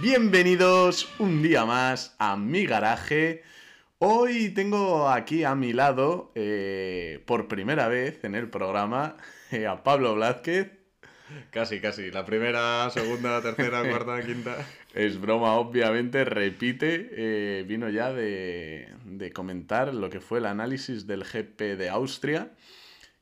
Bienvenidos un día más a mi garaje. Hoy tengo aquí a mi lado, eh, por primera vez en el programa, eh, a Pablo Blázquez. Casi, casi. La primera, segunda, tercera, cuarta, quinta. Es broma, obviamente, repite. eh, vino ya de, de comentar lo que fue el análisis del GP de Austria.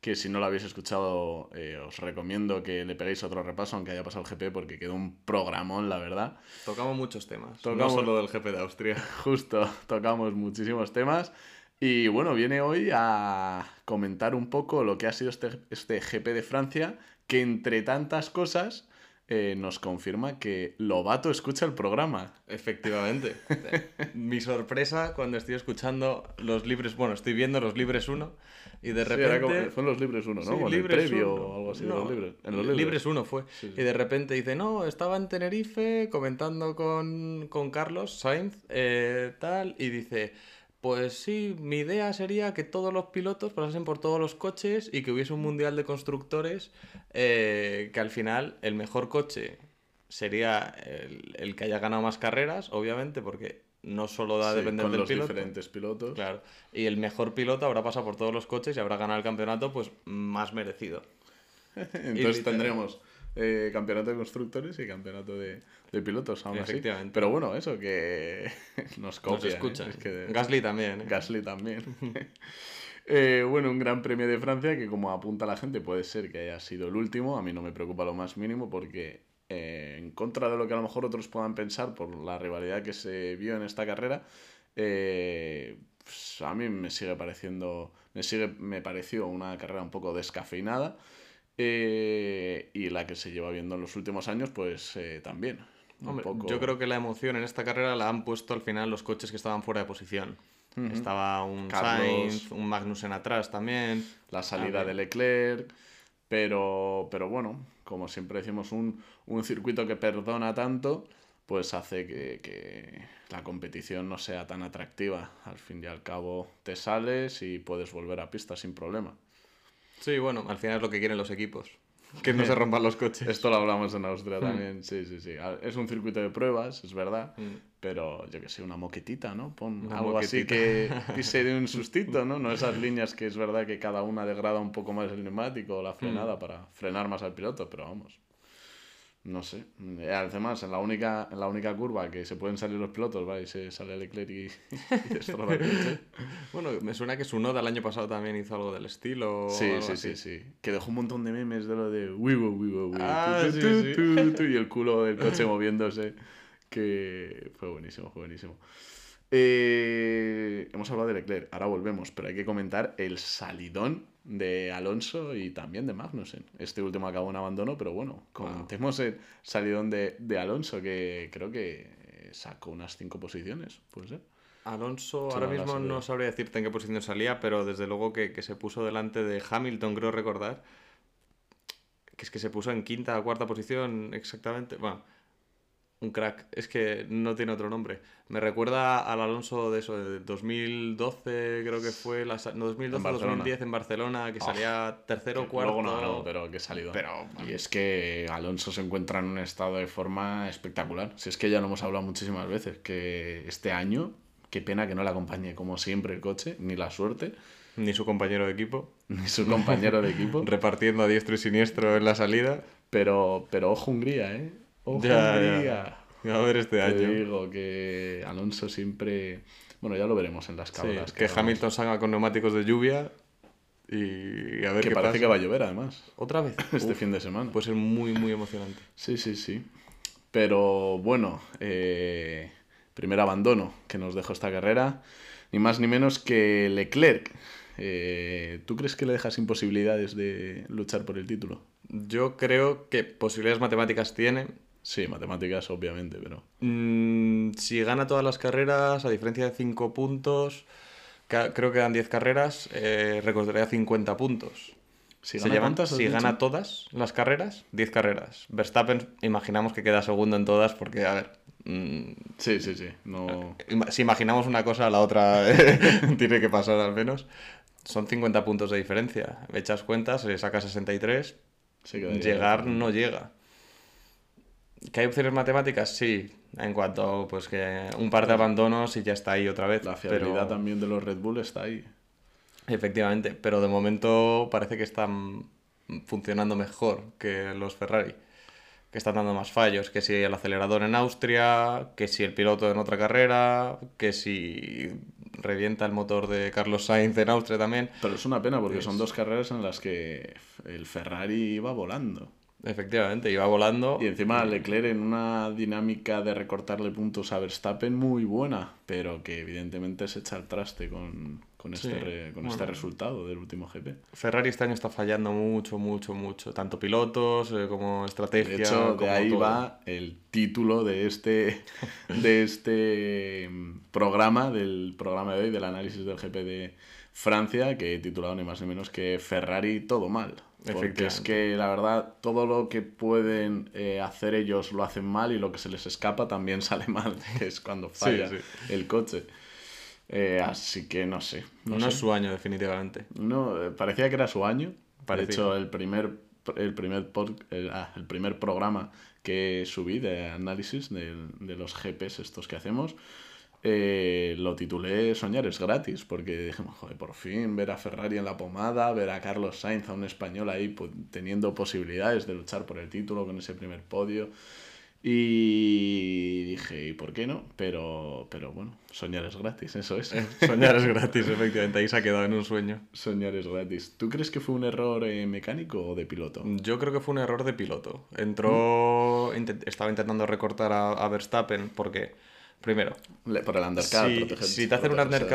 Que si no lo habéis escuchado, eh, os recomiendo que le peguéis otro repaso, aunque haya pasado el GP, porque quedó un programón, la verdad. Tocamos muchos temas. Tocamos- No solo del GP de Austria. Justo, tocamos muchísimos temas. Y bueno, viene hoy a comentar un poco lo que ha sido este, este GP de Francia, que entre tantas cosas eh, nos confirma que Lobato escucha el programa. Efectivamente. Mi sorpresa cuando estoy escuchando los libres, bueno, estoy viendo los libres 1 y de Sí, era repente... como- fue en los libres uno, ¿no? Sí, el previo uno. o algo así de los libres. En los libres. libres. 1 fue. Sí, sí. Y de repente dice, no, estaba en Tenerife comentando con, con Carlos Sainz, eh, tal, y dice, pues sí, mi idea sería que todos los pilotos pasasen por todos los coches y que hubiese un mundial de constructores, eh, que al final el mejor coche sería el, el que haya ganado más carreras, obviamente, porque no solo da a Sí, depender con del los piloto. diferentes pilotos. Claro. Y el mejor piloto habrá pasado por todos los coches y habrá ganado el campeonato, pues más merecido. Entonces tendremos eh, campeonato de constructores y campeonato de, de pilotos, aún así. Pero bueno, eso que nos Nos copian. ¿eh? escuchan. Es que- Gasly también. ¿eh? Gasly también. Eh, bueno, un gran premio de Francia que como apunta la gente puede ser que haya sido el último. A mí no me preocupa lo más mínimo porque eh, en contra de lo que a lo mejor otros puedan pensar por la rivalidad que se vio en esta carrera, eh, pues, a mí me sigue pareciendo, me sigue, me pareció una carrera un poco descafeinada. eh, y la que se lleva viendo en los últimos años, pues eh, también. Un Hombre, poco- Yo creo que la emoción en esta carrera la han puesto al final los coches que estaban fuera de posición. Ujú. Estaba un Carlos. Sainz, un Magnussen atrás también. la salida También. de Leclerc, pero, pero bueno, como siempre decimos, un, un circuito que perdona tanto, pues hace que, que la competición no sea tan atractiva. Al fin y al cabo te sales y puedes volver a pista sin problema. Sí, bueno, al final es lo que quieren los equipos. Que no se rompan los coches. Esto lo hablamos en Austria también, sí, sí, sí. A- Es un circuito de pruebas, es verdad, Mm. Pero yo que sé, una moquetita, ¿no? Pon Una algo así moquetita. que, que se dé un sustito, ¿no? No esas líneas que es verdad que cada una degrada un poco más el neumático o la frenada para frenar más al piloto, pero vamos. No sé. Eh, Además, en la única, en la única curva que se pueden salir los pilotos, va, y se sale Leclerc y, y destroza el coche. Bueno, me suena que su Noda el año pasado también hizo algo del estilo. Sí, sí, así. sí, sí. Que dejó un montón de memes de lo de wiwo, wiwo, wiwo, Ah, sí, sí. y el culo del coche moviéndose. Que fue buenísimo, fue buenísimo. Eh, hemos hablado de Leclerc, ahora volvemos, pero hay que comentar el salidón de Alonso y también de Magnussen. Este último acabó en abandono, pero bueno, comentemos el salidón de, de Alonso, que creo que sacó unas cinco posiciones, puede ser. Alonso, ahora mismo no sabría decirte en qué posición salía, pero desde luego que, que se puso delante de Hamilton, creo recordar. Que es que se puso en quinta o cuarta posición exactamente. Bueno, un crack. Es que no tiene otro nombre. Me recuerda al Alonso de eso, de 2012, creo que fue. La, no, 2012 En Barcelona. 2010 en Barcelona, que Oh, salía tercero o cuarto. Luego no ganó, pero qué salido. Pero, y es que Alonso se encuentra en un estado de forma espectacular. Si es que ya lo hemos hablado muchísimas veces, que este año, qué pena que no le acompañe como siempre el coche, ni la suerte, Ni su compañero de equipo. ni su compañero de equipo. Repartiendo a diestro y siniestro en la salida. Pero, pero ojo Hungría, ¿eh? Ojo Ya, ya. A ver este Te año. digo que Alonso siempre... Bueno, ya lo veremos en las Sí, cámaras. que Hamilton salga con neumáticos de lluvia y a ver Que qué parece pasa. que va a llover, además, Otra vez. este Uf, fin de semana. Puede ser muy, muy emocionante. Sí, sí, sí. Pero bueno, eh, primer abandono que nos dejó esta carrera, ni más ni menos que Leclerc. Eh, ¿Tú crees que le dejas imposibilidades de luchar por el título? Yo creo que posibilidades matemáticas tiene. Sí, matemáticas, obviamente, pero. Mm, si gana todas las carreras, a diferencia de 5 puntos, ca- creo que dan 10 carreras, eh, recordaría 50 puntos. Si gana cuántas, si todas las carreras, 10 carreras. Verstappen, imaginamos que queda segundo en todas, porque, a ver, mm, Sí, sí, sí. No... Ima- Si imaginamos una cosa, la otra tiene que pasar al menos. Son 50 puntos de diferencia. Echas cuentas, se saca 63. se quedaría- Llegar no llega. ¿Que hay opciones matemáticas? Sí. En cuanto, pues que un par de abandonos y ya está ahí otra vez. La fiabilidad pero... también de los Red Bull está ahí. Efectivamente, pero de momento parece que están funcionando mejor que los Ferrari, que están dando más fallos, que si el acelerador en Austria, que si el piloto en otra carrera, que si revienta el motor de Carlos Sainz en Austria también. Pero es una pena porque son dos carreras en las que el Ferrari iba volando. Efectivamente, iba volando. Y encima Leclerc en una dinámica de recortarle puntos a Verstappen muy buena, pero que evidentemente se echa al traste con, con, este, Sí, re- con bueno. este resultado del último GP. Ferrari este año está fallando mucho, mucho, mucho. Tanto pilotos eh, como estrategia. De hecho, de como ahí todo. va el título de este, de este programa, del programa de hoy, del análisis del GP de Francia, que he titulado ni más ni menos que Ferrari todo mal. Porque es que la verdad, todo lo que pueden eh, hacer ellos lo hacen mal y lo que se les escapa también sale mal, que es cuando falla sí. el coche. Eh, así que no sé. No, No, es sé. su año, definitivamente. No, eh, parecía que era su año. Parecía. De hecho, el primer, el primer, pod- el, ah, el primer programa que subí de análisis del- de, los GPs estos que hacemos, eh, lo titulé Soñar es gratis, porque dijimos, joder, por fin ver a Ferrari en la pomada, ver a Carlos Sainz, a un español ahí pues, teniendo posibilidades de luchar por el título con ese primer podio. Y dije, ¿y por qué no? Pero, pero bueno, soñar es gratis, eso es. Soñar es gratis, efectivamente. Ahí se ha quedado en un sueño. Soñar es gratis. ¿Tú crees que fue un error eh, mecánico o de piloto? Yo creo que fue un error de piloto. Entró, intent- estaba intentando recortar a, a Verstappen porque, primero, Le- por el undercut. Si- proteger- si te hacen un del undercut,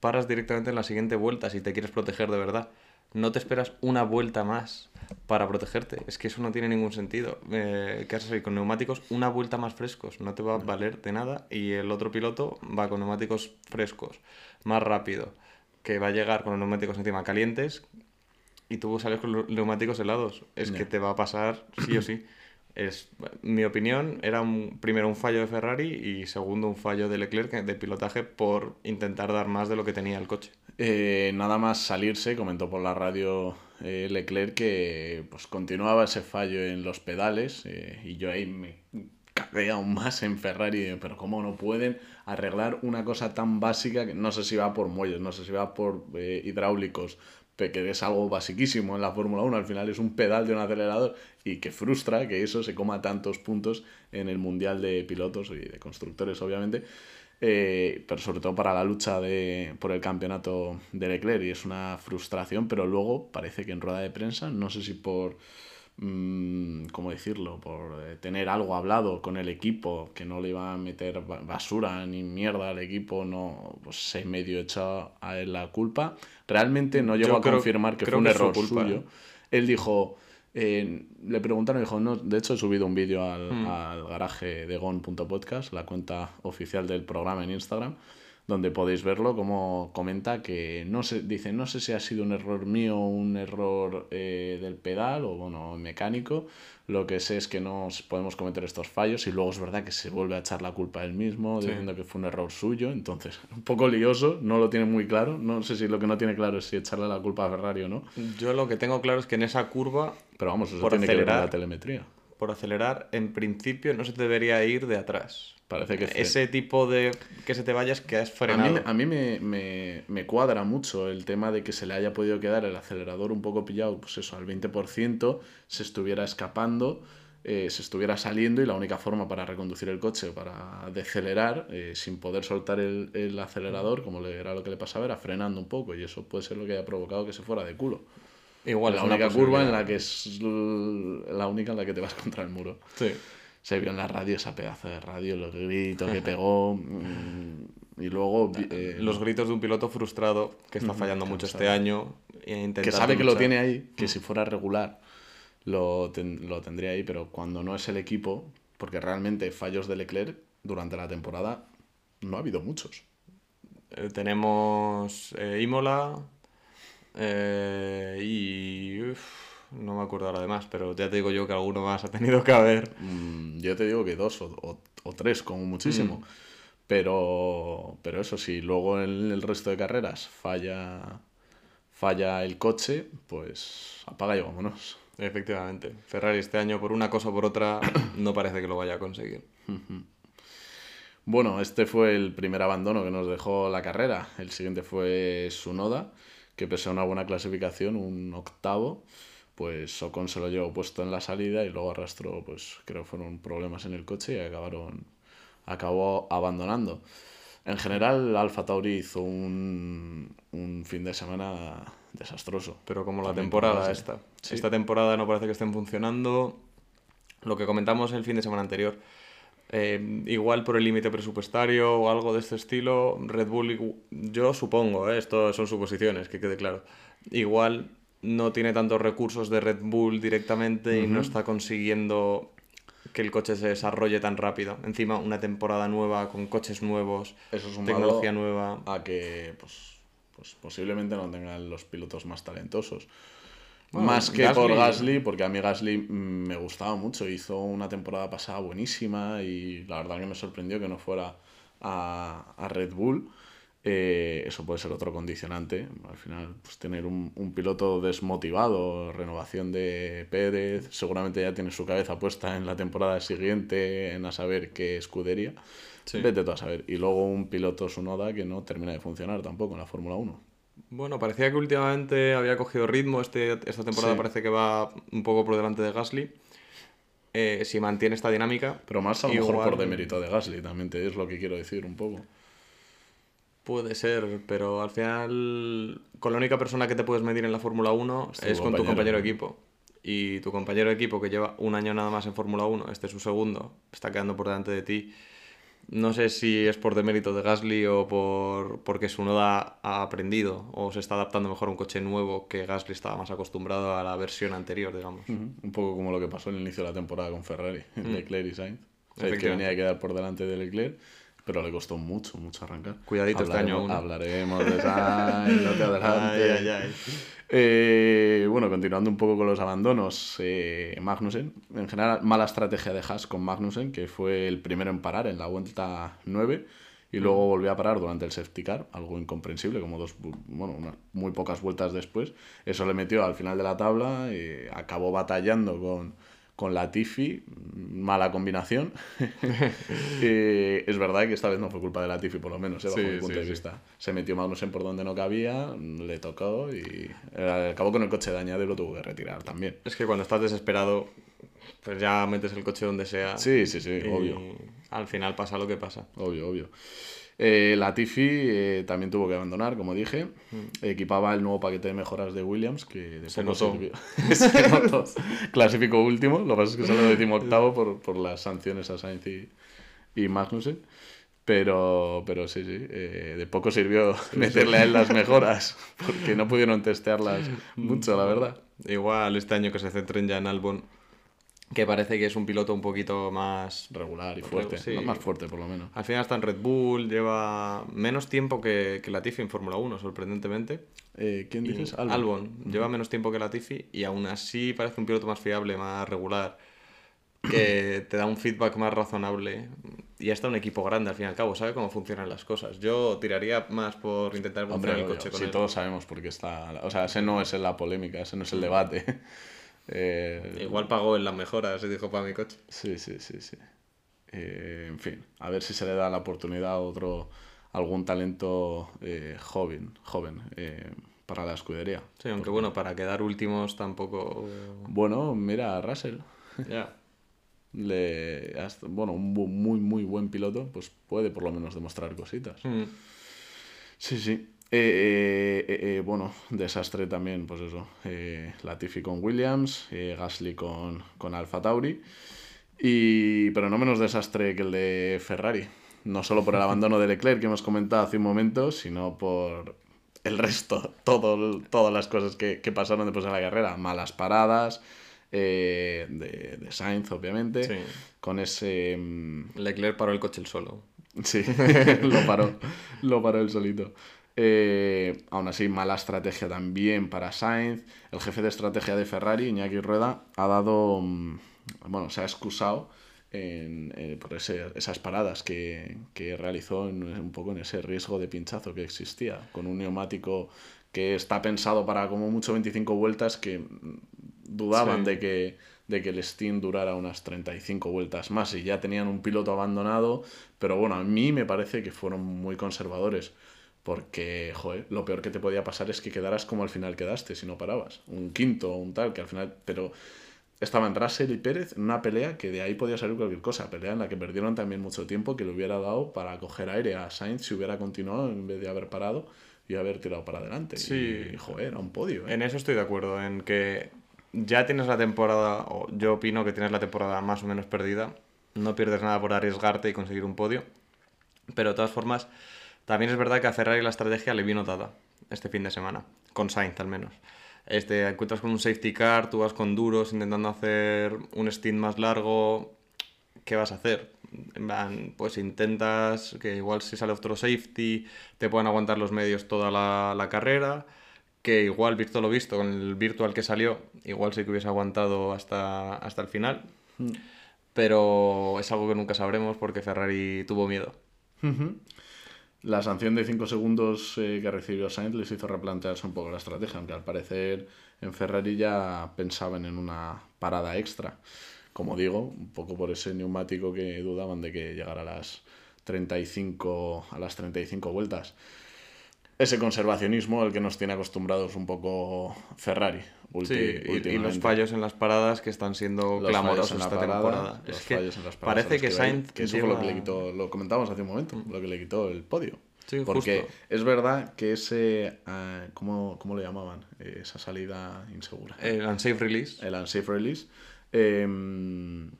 paras directamente en la siguiente vuelta si te quieres proteger de verdad. No te esperas una vuelta más para protegerte. Es que eso no tiene ningún sentido. Eh, ¿Qué haces ahí con neumáticos? Una vuelta más frescos. No te va a valer de nada. Y el otro piloto va con neumáticos frescos, más rápido, que va a llegar con los neumáticos encima calientes y tú sales con los neumáticos helados. Es que te va a pasar sí o sí. Es, mi opinión era un, primero un fallo de Ferrari y segundo un fallo de Leclerc de pilotaje por intentar dar más de lo que tenía el coche. Eh, nada más salirse, comentó por la radio eh, Leclerc que pues continuaba ese fallo en los pedales eh, y yo ahí me cagué aún más en Ferrari, pero cómo no pueden arreglar una cosa tan básica que no sé si va por muelles, no sé si va por eh, hidráulicos, que es algo basiquísimo en la Fórmula 1, al final es un pedal de un acelerador y que frustra que eso se coma tantos puntos en el Mundial de Pilotos y de Constructores, obviamente. Eh, pero sobre todo para la lucha de, por el campeonato de Leclerc y es una frustración, pero luego parece que en rueda de prensa, no sé si por, ¿cómo decirlo?, por eh, tener algo hablado con el equipo, que no le iba a meter ba- basura ni mierda al equipo, no, pues se medio echó a él la culpa. Realmente no llegó Yo a creo- confirmar que creo fue un que error culpa, suyo. ¿eh? Él dijo, eh, le preguntaron dijo, no, de hecho he subido un vídeo al, Mm. al garaje de gon.podcast, la cuenta oficial del programa en Instagram, donde podéis verlo, como comenta que no sé, dice, no sé si ha sido un error mío o un error eh, del pedal o bueno, mecánico, lo que sé es que no podemos cometer estos fallos y luego es verdad que se vuelve a echar la culpa a él mismo, Sí. diciendo que fue un error suyo, entonces un poco lioso, no lo tiene muy claro, no sé si lo que no tiene claro es si echarle la culpa a Ferrari o no, Yo lo que tengo claro es que en esa curva, pero vamos, eso Por tiene que ver con la acelerar. telemetría. por acelerar, en principio no se debería ir de atrás. Parece que Ese tipo de que se te vaya es que has A mí, frenado. a mí me, me- me cuadra mucho el tema de que se le haya podido quedar el acelerador un poco pillado, pues eso, al 20%, se estuviera escapando, eh, se estuviera saliendo y la única forma para reconducir el coche, para decelerar, eh, sin poder soltar el, el acelerador, como le, era lo que le pasaba, era frenando un poco y eso puede ser lo que haya provocado que se fuera de culo. Igual la única curva en la que es la única en la que te vas contra el muro. Sí. Se vio en la radio esa pedazo de radio, los gritos que pegó. mm, y luego. vi- eh, Los gritos de un piloto frustrado que está Ujú, fallando mucho este año. e que sabe que lo tiene ahí, que si fuera regular lo, ten- lo tendría ahí, pero cuando no es el equipo, porque realmente fallos de Leclerc durante la temporada no ha habido muchos. Eh, tenemos eh, Imola eh, y... uf, no me acuerdo ahora de más, pero ya te digo yo que alguno más ha tenido que haber. Mm, yo te digo que dos o, o- o tres, como muchísimo. Mm. Pero, pero eso sí, luego en el resto de carreras falla, falla el coche, pues apaga y vámonos. Efectivamente. Ferrari este año, por una cosa o por otra, no parece que lo vaya a conseguir. Bueno, este fue el primer abandono que nos dejó la carrera. El siguiente fue Sunoda, que pese a una buena clasificación, un octavo, pues Ocon se lo llevó puesto en la salida y luego arrastró, pues creo que fueron problemas en el coche y acabaron, acabó abandonando. En general, Alfa Tauri hizo un, un fin de semana desastroso. Pero como la temporada esta. Sí. Esta temporada no parece que estén funcionando. Lo que comentamos el fin de semana anterior. eh, igual por el límite presupuestario o algo de este estilo, Red Bull, yo supongo, eh, esto son suposiciones, que quede claro. Igual no tiene tantos recursos de Red Bull directamente y no está consiguiendo que el coche se desarrolle tan rápido. Encima, una temporada nueva con coches nuevos, Eso es tecnología nueva. a que pues, pues posiblemente no tengan los pilotos más talentosos. Bueno, más que por Gasly- Gasly, porque a mí Gasly mm, me gustaba mucho. Hizo una temporada pasada buenísima y la verdad que me sorprendió que no fuera a, a Red Bull. Eh, eso puede ser otro condicionante. Al final, pues tener un, un piloto desmotivado, renovación de Pérez, seguramente ya tiene su cabeza puesta en la temporada siguiente, en a saber qué escudería. Sí. Vete tú a saber. Y luego un piloto Sunoda que no termina de funcionar tampoco en la Fórmula 1. Bueno, parecía que últimamente había cogido ritmo. Este, esta temporada Sí. parece que va un poco por delante de Gasly. Eh, si mantiene esta dinámica, Pero más a lo mejor por demérito de Gasly, también te es lo que quiero decir un poco. Puede ser, pero al final, con la única persona que te puedes medir en la Fórmula 1 Es con tu compañero, de equipo. Y tu compañero de equipo que lleva un año nada más en Fórmula 1, este es su segundo, está quedando por delante de ti. No sé si es por demérito de Gasly o por porque Sunoda ha aprendido o se está adaptando mejor a un coche nuevo que Gasly estaba más acostumbrado a la versión anterior, digamos. Ujú. Un poco como lo que pasó en el inicio de la temporada con Ferrari, Leclerc y Sainz. Sainz que venía a quedar por delante de Leclerc, pero le costó mucho, mucho arrancar. Cuidadito este año. Hablaremos de Sainz, no te adelantes. Ay, ay, ay. Eh, bueno, continuando un poco con los abandonos, eh, Magnussen, en general, mala estrategia de Haas con Magnussen, que fue el primero en parar en la vuelta 9 y luego volvió a parar durante el safety car, algo incomprensible, como dos, bueno, unas muy pocas vueltas después. Eso le metió al final de la tabla, eh, acabó batallando con, con Latifi, mala combinación. Eh, es verdad que esta vez no fue culpa de Latifi, por lo menos, eh, bajo Sí, mi punto sí, de sí. vista. Se metió Magnussen por donde no cabía, le tocó y acabó con el coche dañado y lo tuvo que retirar también. Es que cuando estás desesperado, pues ya metes el coche donde sea. Sí, sí, sí, obvio. Al final pasa lo que pasa. Obvio, obvio. Eh, Latifi eh, también tuvo que abandonar, como dije. Equipaba el nuevo paquete de mejoras de Williams, que de Mm. Se poco notó. sirvió. Se notó. Clasificó último, lo que pasa es que salió decimoctavo por, por las sanciones a Sainz y, y Magnussen. Pero, pero sí, sí, eh, de poco sirvió meterle a él las mejoras, porque no pudieron testearlas mucho, la verdad. Igual este año que se centren ya en Albon, que parece que es un piloto un poquito más... Regular y fuerte, Sí. más fuerte por lo menos. Al final está en Red Bull, lleva menos tiempo que, que Latifi en Fórmula 1, sorprendentemente. Eh, ¿Quién dices? Albon. lleva menos tiempo que Latifi y aún así parece un piloto más fiable, más regular, que te da un feedback más razonable. Y está un equipo grande al fin y al cabo, sabe cómo funcionan las cosas. Yo tiraría más por intentar Hombre, el coche con sí, él. todos sabemos por qué está. O sea, ese no es la polémica, ese no es el debate. Eh, Igual pagó en las mejoras, se dijo para mi coche. Sí, sí, sí, sí. Eh, en fin, a ver si se le da la oportunidad a otro, algún talento eh, joven, joven para la escudería. Sí, aunque bueno, para quedar últimos tampoco... Bueno, mira a Russell. Ya. Le, hasta- bueno, un muy, muy buen piloto, pues puede por lo menos demostrar cositas. Mm. Sí, sí. Eh, eh, eh, eh, bueno, desastre también, pues eso. Latifi con Williams, Gasly con, con Alfa Tauri. Y, pero no menos desastre que el de Ferrari. No solo por el abandono de Leclerc que hemos comentado hace un momento, sino por el resto, todo, todas las cosas que, que pasaron después de la carrera. Malas paradas, eh, de, de Sainz, obviamente, Sí. con ese... mm, Leclerc paró el coche el solo. Sí, lo paró, lo paró él solito. Eh, aún así, mala estrategia también para Sainz. El jefe de estrategia de Ferrari, Iñaki Rueda, ha dado, mm, bueno, se ha excusado en, eh, por ese- esas paradas que, que realizó en- un poco en ese riesgo de pinchazo que existía, con un neumático que está pensado para como mucho 25 vueltas, que mm, dudaban de, que, de que el Steam durara unas 35 vueltas más y ya tenían un piloto abandonado, pero bueno, a mí me parece que fueron muy conservadores. Porque, joder, lo peor que te podía pasar es que quedaras como al final quedaste si no parabas. Un quinto o un tal, que al final. Pero estaban Russell y Pérez en una pelea que de ahí podía salir cualquier cosa. Pelea en la que perdieron también mucho tiempo que le hubiera dado para coger aire a Sainz si hubiera continuado en vez de haber parado y haber tirado para adelante. Sí. Y, joder, era un podio. ¿eh? En eso estoy de acuerdo, en que ya tienes la temporada, o yo opino que tienes la temporada más o menos perdida. No pierdes nada por arriesgarte y conseguir un podio. Pero de todas formas también es verdad que a Ferrari la estrategia le vino dada este fin de semana, con Sainz al menos. Este, encuentras con un safety car, tú vas con duros intentando hacer un stint más largo. ¿Qué vas a hacer? pues intentas que igual si sale otro safety te puedan aguantar los medios toda la, carrera. Que igual, visto lo visto, con el virtual que salió, igual sí que hubiese aguantado hasta, hasta el final. Hmm. Pero es algo que nunca sabremos porque Ferrari tuvo miedo. La sanción de 5 segundos eh, que recibió Sainz les hizo replantearse un poco la estrategia, aunque al parecer en Ferrari ya pensaban en una parada extra. Como digo, un poco por ese neumático que dudaban de que llegara a las 35, a las 35 vueltas ese conservacionismo el que nos tiene acostumbrados un poco Ferrari. sí, y, los fallos en las paradas que están siendo clamorosos esta temporada. Es que parece que, Sainz. Que eso fue lo que le quitó, lo comentábamos hace un momento, lo que le quitó el podio. Sí, Porque es verdad que ese. Uh, ¿cómo, ¿cómo, le llamaban? esa salida insegura. El unsafe release. El unsafe release. Em,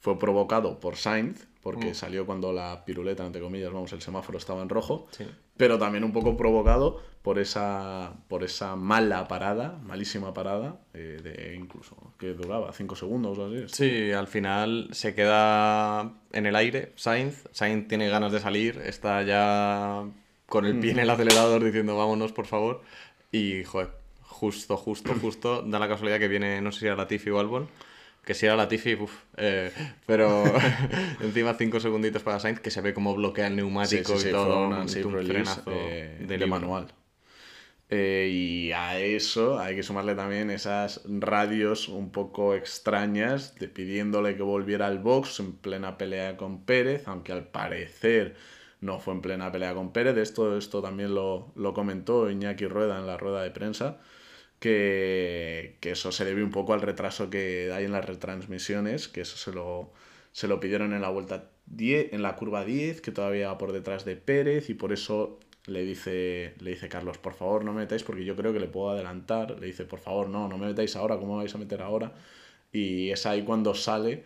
fue provocado por Sainz, porque mm. salió cuando la piruleta, entre comillas, vamos, el semáforo estaba en rojo. Sí pero también un poco provocado por esa, por esa mala parada, malísima parada, eh, de incluso que duraba 5 segundos o así. Sí, al final se queda en el aire Sainz. Sainz tiene ganas de salir, está ya con el pie en el mm. acelerador diciendo vámonos, por favor. Y, joder, justo, justo, justo, da la casualidad que viene, no sé si era Latifi o Albon, que si era Latifi, uff, eh, pero encima cinco segunditos para Sainz, que se ve como bloquea el neumático y todo, un, un frenazo eh, de, manual. Eh, y a eso hay que sumarle también esas radios un poco extrañas de pidiéndole que volviera al box en plena pelea con Pérez, aunque al parecer no fue en plena pelea con Pérez. Esto, esto también lo, lo comentó Iñaki Rueda en la rueda de prensa que, eso se debe un poco al retraso que hay en las retransmisiones, que eso se lo, se lo pidieron en la vuelta 10, en la curva 10, que todavía va por detrás de Pérez, y por eso le dice, le dice Carlos, por favor no me metáis porque yo creo que le puedo adelantar. Le dice, por favor, no, no me metáis ahora, ¿cómo vais a meter ahora? Y es ahí cuando sale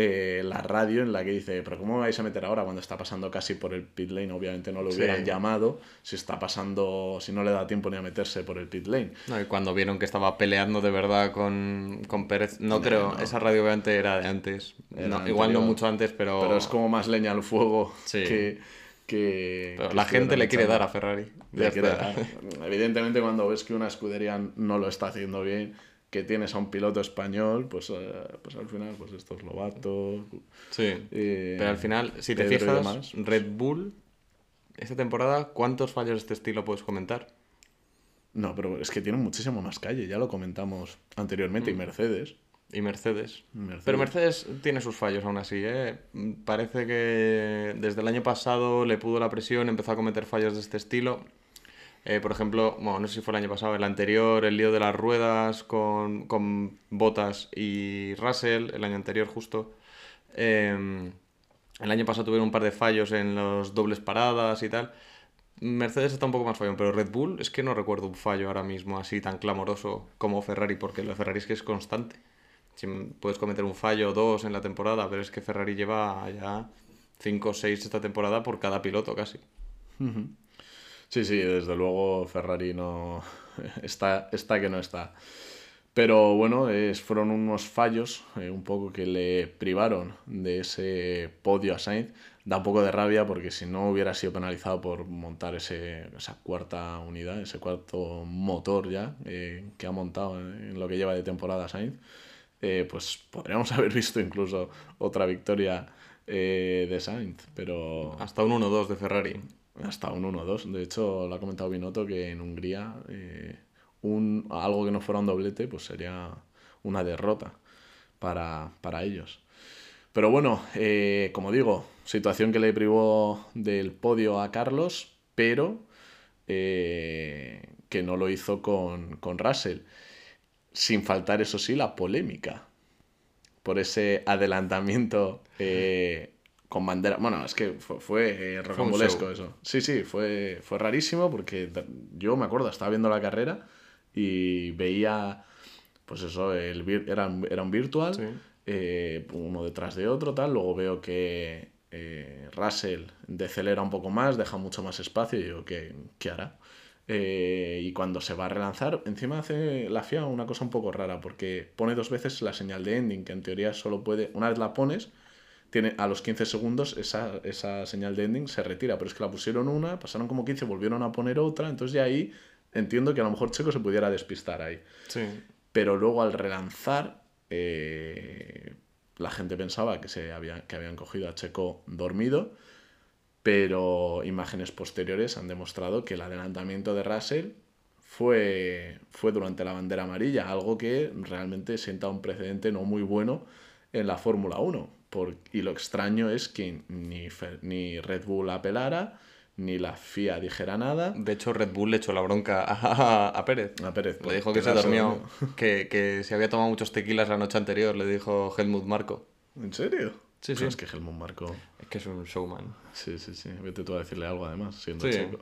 eh, la radio en la que dice, pero ¿cómo vais a meter ahora cuando está pasando casi por el pit lane? Obviamente no lo hubieran llamado si está pasando, si no le da tiempo ni a meterse por el pit lane. No, y cuando vieron que estaba peleando de verdad con, con Pérez, no, creo, esa radio obviamente era de antes, igual no mucho antes, pero... Pero es como más leña al fuego que... que, la gente le quiere dar a Ferrari. Evidentemente cuando ves que una escudería no lo está haciendo bien, que tienes a un piloto español, pues, eh, pues al final, pues estos Lobato. Sí. pero al final, si te fijas, Red Bull, esta temporada, ¿cuántos fallos de este estilo puedes comentar? No, pero es que tienen muchísimo más calle, ya lo comentamos anteriormente, y mm. Mercedes. Y Mercedes. Pero Mercedes tiene sus fallos aún así, ¿eh? Parece que desde el año pasado le pudo la presión, empezó a cometer fallos de este estilo eh, por ejemplo, bueno, no sé si fue el año pasado, el anterior, el lío de las ruedas con, con Bottas y Russell, el año anterior justo. Em, el año pasado tuvieron un par de fallos en los dobles paradas y tal. Mercedes está un poco más fallón, pero Red Bull es que no recuerdo un fallo ahora mismo así tan clamoroso como Ferrari, porque lo de Ferrari es que es constante. Puedes cometer un fallo o dos en la temporada, pero es que Ferrari lleva ya 5 o 6 esta temporada por cada piloto casi. Sí, sí, desde luego Ferrari no está, está que no está. Pero bueno, es, fueron unos fallos eh, un poco que le privaron de ese podio a Sainz. Da un poco de rabia porque si no hubiera sido penalizado por montar ese, esa cuarta unidad, ese cuarto motor ya eh, que ha montado en lo que lleva de temporada Sainz, eh, pues podríamos haber visto incluso otra victoria de Sainz. Pero... Hasta un 1-2 de Ferrari hasta un 1-2. De hecho, lo ha comentado Binotto que en Hungría eh, un, algo que no fuera un doblete pues sería una derrota para, para ellos. Pero bueno, eh, como digo, situación que le privó del podio a Carlos, pero eh, que no lo hizo con, con Russell. Sin faltar, eso sí, la polémica por ese adelantamiento con bandera. Bueno, es que fue, fue eh, rocambolesco eso. Sí, sí, fue, fue rarísimo porque yo me acuerdo, estaba viendo la carrera y veía, pues eso, el, era, era un virtual, eh, uno detrás de otro, tal. Luego veo que Russell decelera un poco más, deja mucho más espacio y digo, ¿qué, qué hará? Eh, y cuando se va a relanzar, encima hace la FIA una cosa un poco rara, porque pone dos veces la señal de ending, que en teoría solo puede, una vez la pones, tiene, a los 15 segundos esa, esa señal de ending se retira, pero es que la pusieron una, pasaron como 15, volvieron a poner otra, entonces ya ahí entiendo que a lo mejor Checo se pudiera despistar ahí. Sí. Pero luego al relanzar, eh, la gente pensaba que, se había, que habían cogido a Checo dormido pero imágenes posteriores han demostrado que el adelantamiento de Russell fue, fue durante la bandera amarilla, algo que realmente sienta un precedente no muy bueno en la Fórmula 1. Por, y lo extraño es que ni, ni Red Bull apelara, ni la FIA dijera nada. De hecho, Red Bull le echó la bronca a, Pérez. A Pérez. Le dijo que se durmió, que, que se había tomado muchos tequilas la noche anterior, le dijo Helmut Marco. ¿En serio? Sí, sí. Es que Helmut Marco. Es que es un showman. Sí, sí, sí. Vete tú a decirle algo además, siendo chico.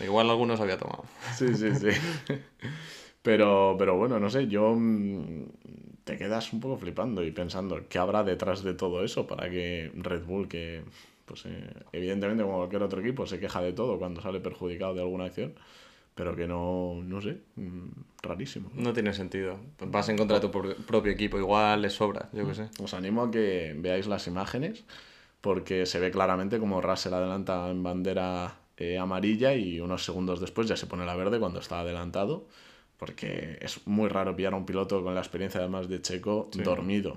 Igual algunos había tomado. Sí, sí, sí. Pero, pero bueno, no sé, yo mm, te quedas un poco flipando y pensando qué habrá detrás de todo eso para que Red Bull, que pues eh, evidentemente como cualquier otro equipo se queja de todo cuando sale perjudicado de alguna acción, pero que no, no sé, mm, rarísimo. No tiene sentido. Vas en contra de tu propio equipo, igual le sobra, yo qué sé. Os animo a que veáis las imágenes, porque se ve claramente como Russell adelanta en bandera eh, amarilla y unos segundos después ya se pone la verde cuando está adelantado, porque es muy raro pillar a un piloto con la experiencia además de Checo dormido.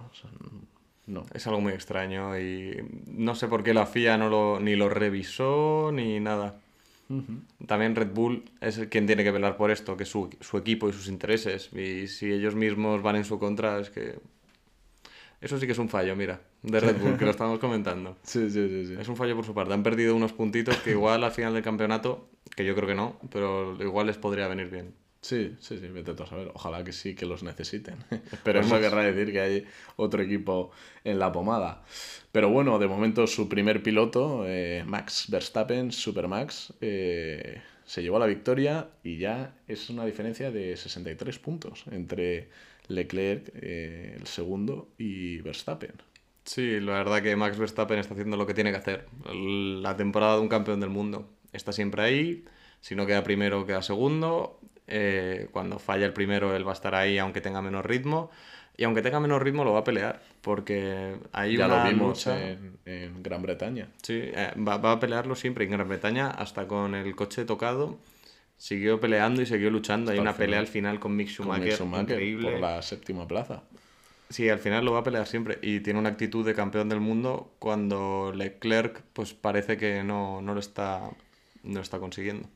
no. Es algo muy extraño y no sé por qué la FIA no lo, ni lo revisó ni nada. También Red Bull es quien tiene que velar por esto, que es su, su, equipo y sus intereses. Y si ellos mismos van en su contra, es que... Eso sí que es un fallo, mira, de Red Bull, que lo estamos comentando. Sí, sí, sí, sí. Es un fallo por su parte. Han perdido unos puntitos que igual al final del campeonato, que yo creo que no, pero igual les podría venir bien. Sí, sí, sí, vete a saber. Ojalá que sí, que los necesiten. Pero eso querrá decir que hay otro equipo en la pomada. Pero bueno, de momento su primer piloto, eh, Max Verstappen, Supermax, eh, se llevó la victoria y ya es una diferencia de 63 puntos entre Leclerc, eh, el segundo, y Verstappen. Sí, la verdad que Max Verstappen está haciendo lo que tiene que hacer. La temporada de un campeón del mundo. Está siempre ahí. Si no queda primero, queda segundo. Cuando falla el primero, él va a estar ahí aunque tenga menos ritmo. Y aunque tenga menos ritmo, lo va a pelear. Porque hay ya una lo vimos en, Gran Bretaña. Sí, eh, va, va, a pelearlo siempre. En Gran Bretaña, hasta con el coche tocado, siguió peleando y siguió luchando. hay una pelea al final con Mick Schumacher, increíble. Por la séptima plaza. Sí, al final lo va a pelear siempre. Y tiene una actitud de campeón del mundo cuando Leclerc pues parece que no, no lo está, no lo está consiguiendo.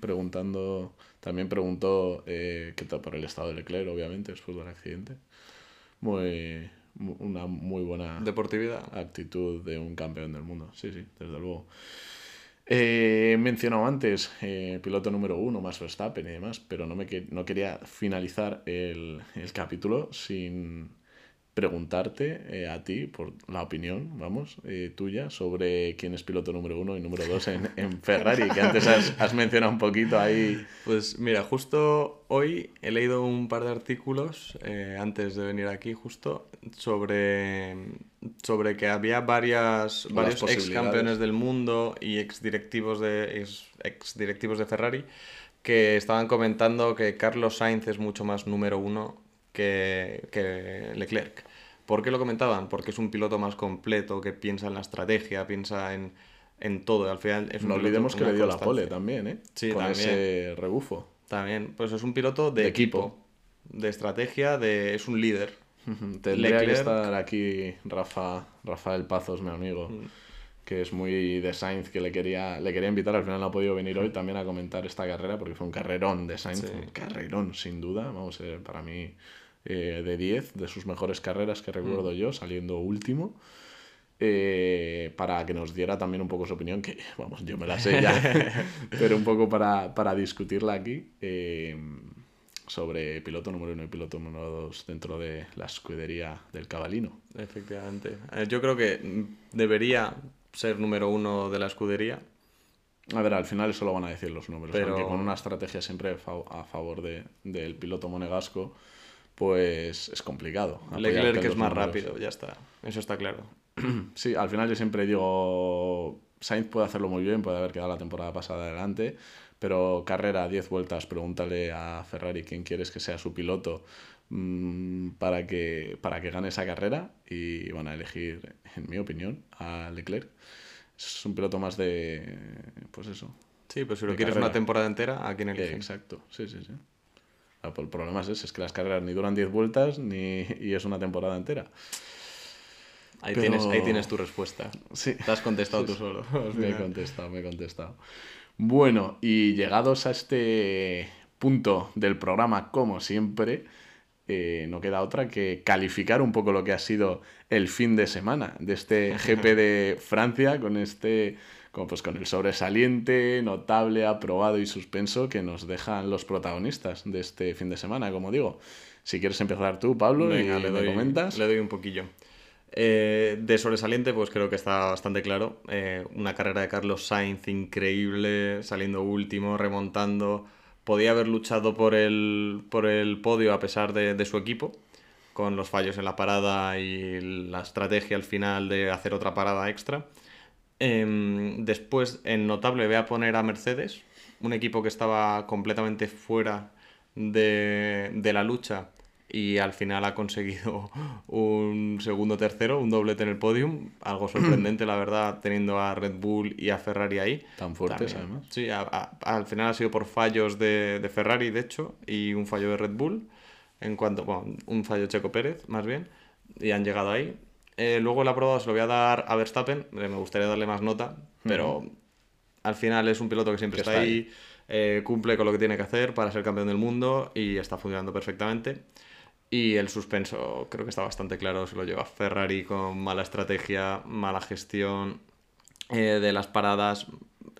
Preguntando, también preguntó eh, qué tal por el estado de Leclerc, obviamente, después del accidente muy, una muy buena deportividad actitud de un campeón del mundo. Sí, sí, desde luego. Eh, he mencionado antes eh, piloto número uno, más Verstappen y demás, pero no, me no quería finalizar el, el capítulo sin preguntarte eh, a ti por la opinión, vamos, eh, tuya sobre quién es piloto número uno y número dos en, en Ferrari, que antes has, has, mencionado un poquito ahí. Pues mira, justo hoy he leído un par de artículos, eh, antes de venir aquí justo, sobre, sobre que había varias, varios ex campeones del mundo y ex directivos de, ex, ex directivos de Ferrari que estaban comentando que Carlos Sainz es mucho más número uno que, que Leclerc. ¿Por qué lo comentaban? Porque es un piloto más completo, que piensa en la estrategia, piensa en, en todo. Al final es un no olvidemos que le dio la pole también, ¿eh? Sí, con también. ese rebufo. También, pues es un piloto de, De equipo, equipo. de estrategia, de es un líder. Tendría que Leclerc- estar aquí Rafa, Rafael Pazos, mi amigo, Mm. que es muy de Sainz, que le quería, le quería invitar, al final no ha podido venir hoy también a comentar esta carrera, porque fue un carrerón de Sainz, Sí. un carrerón sin duda, vamos, eh, para mí eh, de 10 de sus mejores carreras que recuerdo yo, saliendo último. eh, para que nos diera también un poco su opinión, que vamos, yo me la sé ya, pero un poco para, para discutirla aquí, eh, sobre piloto número uno y piloto número dos dentro de la escudería del cabalino. Efectivamente. Yo creo que mm, debería ser número uno de la escudería. A ver, al final eso lo van a decir los números, Pero- aunque con una estrategia siempre a favor de, del piloto monegasco, pues es complicado. Leclerc es más números. rápido, ya está. Eso está claro. Sí, al final yo siempre digo, Sainz puede hacerlo muy bien, puede haber quedado la temporada pasada adelante, pero carrera, 10 vueltas, pregúntale a Ferrari quién quieres que sea su piloto mm, para, que, para que gane esa carrera y van a elegir, en mi opinión, a Leclerc. Es un piloto más de, pues eso, Sí, pues si lo quieres carrera. una temporada entera, ¿a quién Eh, eliges? exacto, sí, sí, sí. Pues El problema es ese, es que las carreras ni duran 10 vueltas ni, y es una temporada entera. Ahí, Pero- tienes, ahí tienes tu respuesta. Sí. Te has contestado Sí, tú solo. Me he contestado, me he contestado. Bueno, y llegados a este punto del programa, como siempre, eh, no queda otra que calificar un poco lo que ha sido el fin de semana de este GP de Francia con este, con, pues, con el sobresaliente, notable, aprobado y suspenso que nos dejan los protagonistas de este fin de semana, como digo. Si quieres empezar tú, Pablo, Venga, y le doy, comentas. le doy un poquillo. Eh, de sobresaliente, pues creo que está bastante claro. Eh, una carrera de Carlos Sainz increíble, saliendo último, remontando. Podía haber luchado por el, por el podio a pesar de, de su equipo, con los fallos en la parada y la estrategia al final de hacer otra parada extra. Em, después, en notable, voy a poner a Mercedes, un equipo que estaba completamente fuera de, de la lucha y al final ha conseguido un segundo tercero, un doblete en el podium. Algo sorprendente, la verdad, teniendo a Red Bull y a Ferrari ahí. Tan fuertes, También. además. Sí, a- a- al final ha sido por fallos de, de Ferrari, de hecho, y un fallo de Red Bull. En cuanto, bueno, un fallo de Checo Pérez, más bien. Y han llegado ahí. Eh, luego el aprobado se lo voy a dar a Verstappen. Me gustaría darle más nota, pero al final es un piloto que siempre Que está, está ahí, eh, cumple con lo que tiene que hacer para ser campeón del mundo y está funcionando perfectamente. Y el suspenso creo que está bastante claro, se lo lleva Ferrari con mala estrategia, mala gestión eh, de las paradas.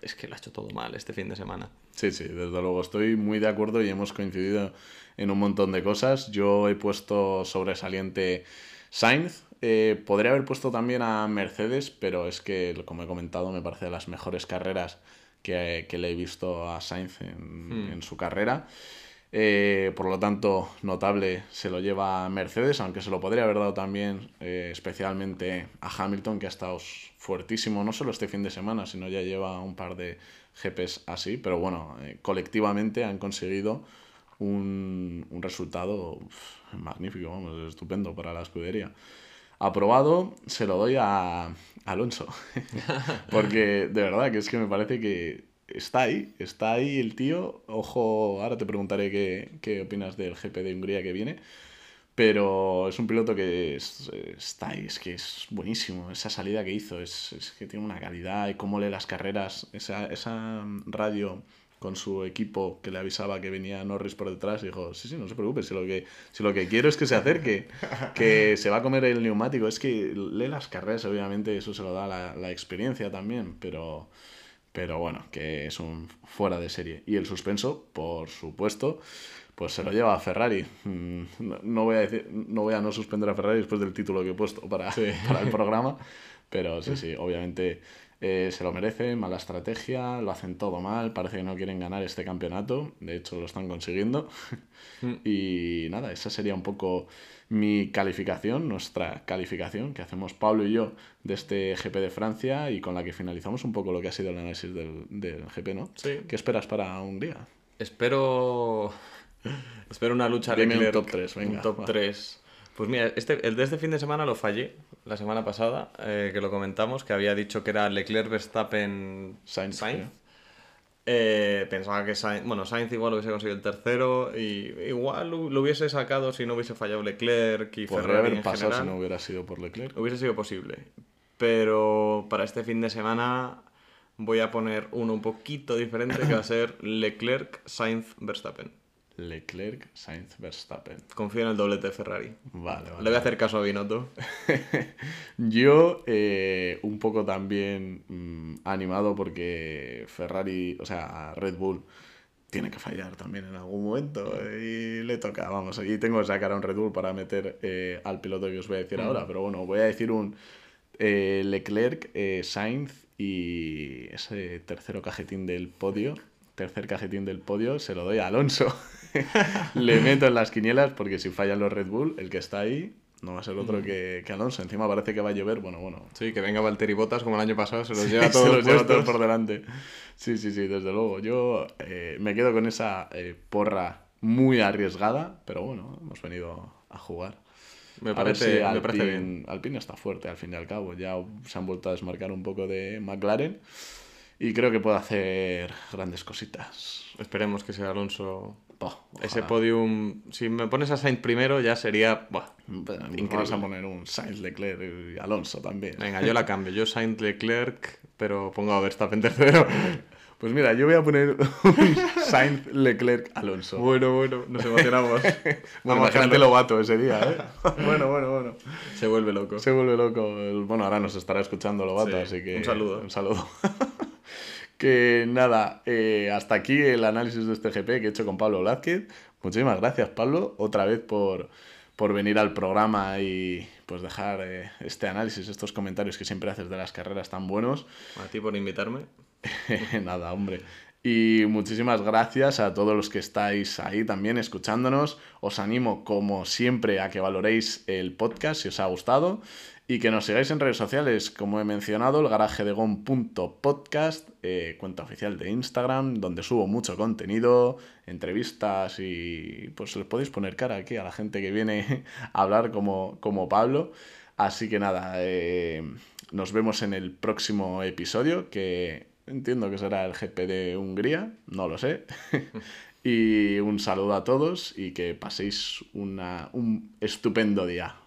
Es que lo ha hecho todo mal este fin de semana. Sí, sí, desde luego estoy muy de acuerdo y hemos coincidido en un montón de cosas. Yo he puesto sobresaliente Sainz. Eh, podría haber puesto también a Mercedes, pero es que, como he comentado, me parece de las mejores carreras que, que le he visto a Sainz en, en su carrera. Eh, por lo tanto, notable se lo lleva Mercedes, aunque se lo podría haber dado también eh, especialmente a Hamilton, que ha estado fuertísimo, no solo este fin de semana, sino ya lleva un par de GPs así, pero bueno, eh, colectivamente han conseguido un, un resultado magnífico, vamos, estupendo para la escudería. Aprobado, se lo doy a Alonso, porque de verdad que es que me parece que está ahí, está ahí el tío. Ojo, ahora te preguntaré qué, qué opinas del GP de Hungría que viene. Pero es un piloto que es- está ahí, es que es buenísimo. Esa salida que hizo es, es que tiene una calidad y cómo lee las carreras. Esa, esa radio con su equipo que le avisaba que venía Norris por detrás dijo, sí, sí, no se preocupe, si lo que, si lo que quiero es que se acerque, que se va a comer el neumático. Es que lee las carreras, obviamente, eso se lo da la, la experiencia también, pero... Pero bueno, que es un fuera de serie. Y el suspenso, por supuesto, pues se lo lleva a Ferrari. Mm, No, no voy a decir, no voy a no suspender a Ferrari después del título que he puesto para, para el programa. Pero sí, sí, obviamente eh, se lo merece, mala estrategia, lo hacen todo mal, parece que no quieren ganar este campeonato, de hecho lo están consiguiendo. y nada, esa sería un poco mi calificación, nuestra calificación que hacemos Pablo y yo de este GP de Francia y con la que finalizamos un poco lo que ha sido el análisis del, del GP, ¿no? Sí. ¿Qué esperas para Hungría? Espero. Espero una lucha Dime un Leclerc, top tres, venga, Un top va. 3. Pues mira, este, el de este fin de semana lo fallé la semana pasada, eh, que lo comentamos, que había dicho que era Leclerc, Verstappen, Sainz, Sainz. Eh, pensaba que Sainz, bueno, Sainz igual hubiese conseguido el tercero y igual lo, lo hubiese sacado si no hubiese fallado Leclerc y Podría Ferrari haber en pasado general. si no hubiera sido por Leclerc. Hubiese sido posible. Pero para este fin de semana voy a poner uno un poquito diferente que va a ser Leclerc, Sainz, Verstappen. Leclerc, Sainz, Verstappen. Confío en el doblete de Ferrari. Vale, vale. Le voy a hacer caso a Binotto. Yo eh, un poco también mm, animado porque Ferrari, o sea, Red Bull tiene que fallar también en algún momento y le toca, vamos, y tengo que sacar a un Red Bull para meter eh, al piloto que os voy a decir ahora, pero bueno, voy a decir un eh, Leclerc, eh, Sainz y ese tercero cajetín del podio, tercer cajetín del podio, se lo doy a Alonso. le meto en las quinielas porque si fallan los Red Bull, el que está ahí no va a ser otro que, que Alonso. Encima parece que va a llover, bueno, bueno. Sí, que venga Valtteri Bottas como el año pasado, se los lleva todos, los lleva todos por delante. Sí, sí, sí, desde luego. Yo eh, me quedo con esa eh, porra muy arriesgada, pero bueno, hemos venido a jugar. Me A ver parece, si me parece Alpine- bien. Alpine está fuerte al fin y al cabo. Ya se han vuelto a desmarcar un poco de McLaren y creo que puede hacer grandes cositas. Esperemos que sea Alonso. Ese podium, si me pones a Sainz primero, ya sería. Bueno, Increíble. Vamos a poner un Sainz, Leclerc y Alonso también. Venga, yo la cambio. Yo Sainz Leclerc, pero pongo a Verstappen tercero. Pues mira, yo voy a poner un Sainz, Leclerc, Alonso. bueno, bueno, nos emocionamos. Bueno, imagínate dejarlo. Lobato ese día, ¿eh? bueno, bueno, bueno. Se vuelve loco. Se vuelve loco. Bueno, ahora nos estará escuchando Lobato, Sí, así que... un saludo. Un saludo. Que nada, eh, hasta aquí el análisis de este GP que he hecho con Pablo Blázquez. Muchísimas gracias, Pablo, otra vez por, por venir al programa y pues dejar eh, este análisis, estos comentarios que siempre haces de las carreras tan buenos. A ti por invitarme. Nada, hombre. Y muchísimas gracias a todos los que estáis ahí también escuchándonos. Os animo, como siempre, a que valoréis el podcast si os ha gustado y que nos sigáis en redes sociales, como he mencionado, el garaje de gon.podcast, eh, cuenta oficial de Instagram, donde subo mucho contenido, entrevistas y pues les podéis poner cara aquí a la gente que viene a hablar como, como Pablo. Así que nada, eh, nos vemos en el próximo episodio, que entiendo que será el GP de Hungría, no lo sé. y un saludo a todos y que paséis una, un estupendo día.